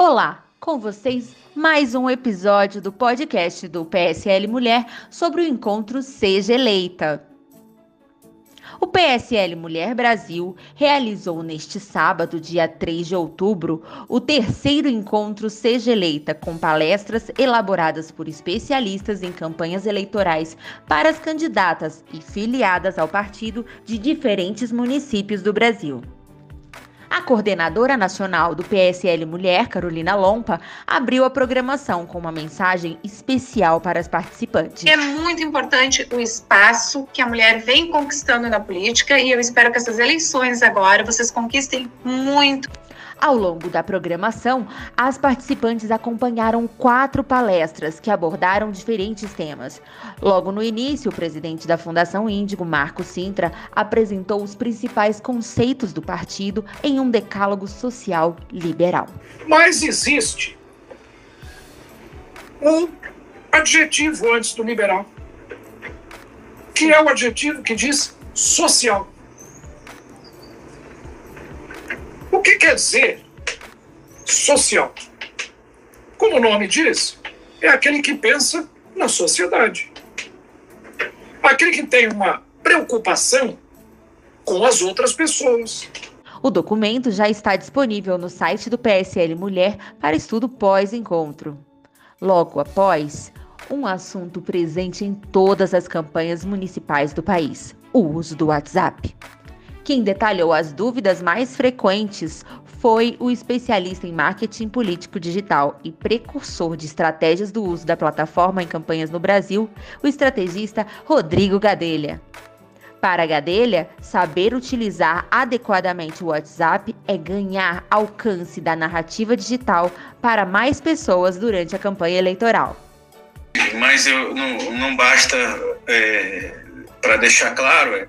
Olá, com vocês mais um episódio do podcast do PSL Mulher sobre o encontro Seja Eleita. O PSL Mulher Brasil realizou neste sábado, dia 3 de outubro, o terceiro encontro Seja Eleita, com palestras elaboradas por especialistas em campanhas eleitorais para as candidatas e filiadas ao partido de diferentes municípios do Brasil. A coordenadora nacional do PSL Mulher, Carolina Lompa, abriu a programação com uma mensagem especial para as participantes. É muito importante o espaço que a mulher vem conquistando na política e eu espero que essas eleições agora vocês conquistem muito. Ao longo da programação, as participantes acompanharam quatro palestras que abordaram diferentes temas. Logo no início, o presidente da Fundação Índigo, Marco Sintra, apresentou os principais conceitos do partido em um decálogo social liberal. Mas existe um adjetivo antes do liberal, que é o adjetivo que diz social. Quer dizer social? Como o nome diz, é aquele que pensa na sociedade. Aquele que tem uma preocupação com as outras pessoas. O documento já está disponível no site do PSL Mulher para estudo pós-encontro. Logo após, um assunto presente em todas as campanhas municipais do país: o uso do WhatsApp. Quem detalhou as dúvidas mais frequentes foi o especialista em marketing político digital e precursor de estratégias do uso da plataforma em campanhas no Brasil, o estrategista Rodrigo Gadelha. Para Gadelha, saber utilizar adequadamente o WhatsApp é ganhar alcance da narrativa digital para mais pessoas durante a campanha eleitoral. Mas eu, não, não basta, é, para deixar claro, é,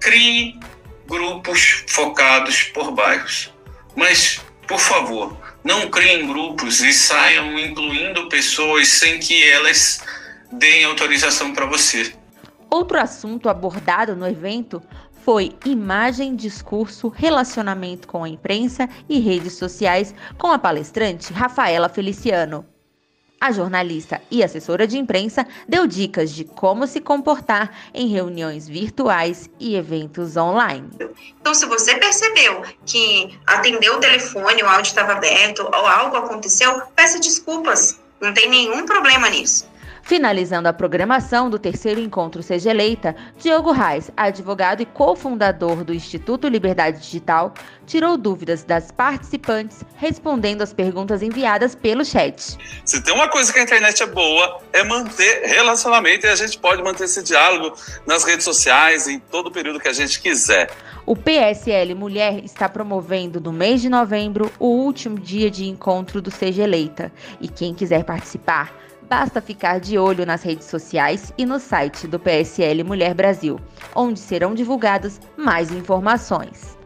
crie grupos focados por bairros. Mas, por favor, não criem grupos e saiam incluindo pessoas sem que elas deem autorização para você. Outro assunto abordado no evento foi imagem, discurso, relacionamento com a imprensa e redes sociais com a palestrante Rafaela Feliciano. A jornalista e assessora de imprensa deu dicas de como se comportar em reuniões virtuais e eventos online. Então, se você percebeu que atendeu o telefone, o áudio estava aberto ou algo aconteceu, peça desculpas. Não tem nenhum problema nisso. Finalizando a programação do terceiro encontro Seja Eleita, Diogo Reis, advogado e cofundador do Instituto Liberdade Digital, tirou dúvidas das participantes, respondendo às perguntas enviadas pelo chat. Se tem uma coisa que a internet é boa, é manter relacionamento e a gente pode manter esse diálogo nas redes sociais em todo o período que a gente quiser. O PSL Mulher está promovendo no mês de novembro o último dia de encontro do Seja Eleita. E quem quiser participar, Basta ficar de olho nas redes sociais e no site do PSL Mulher Brasil, onde serão divulgadas mais informações.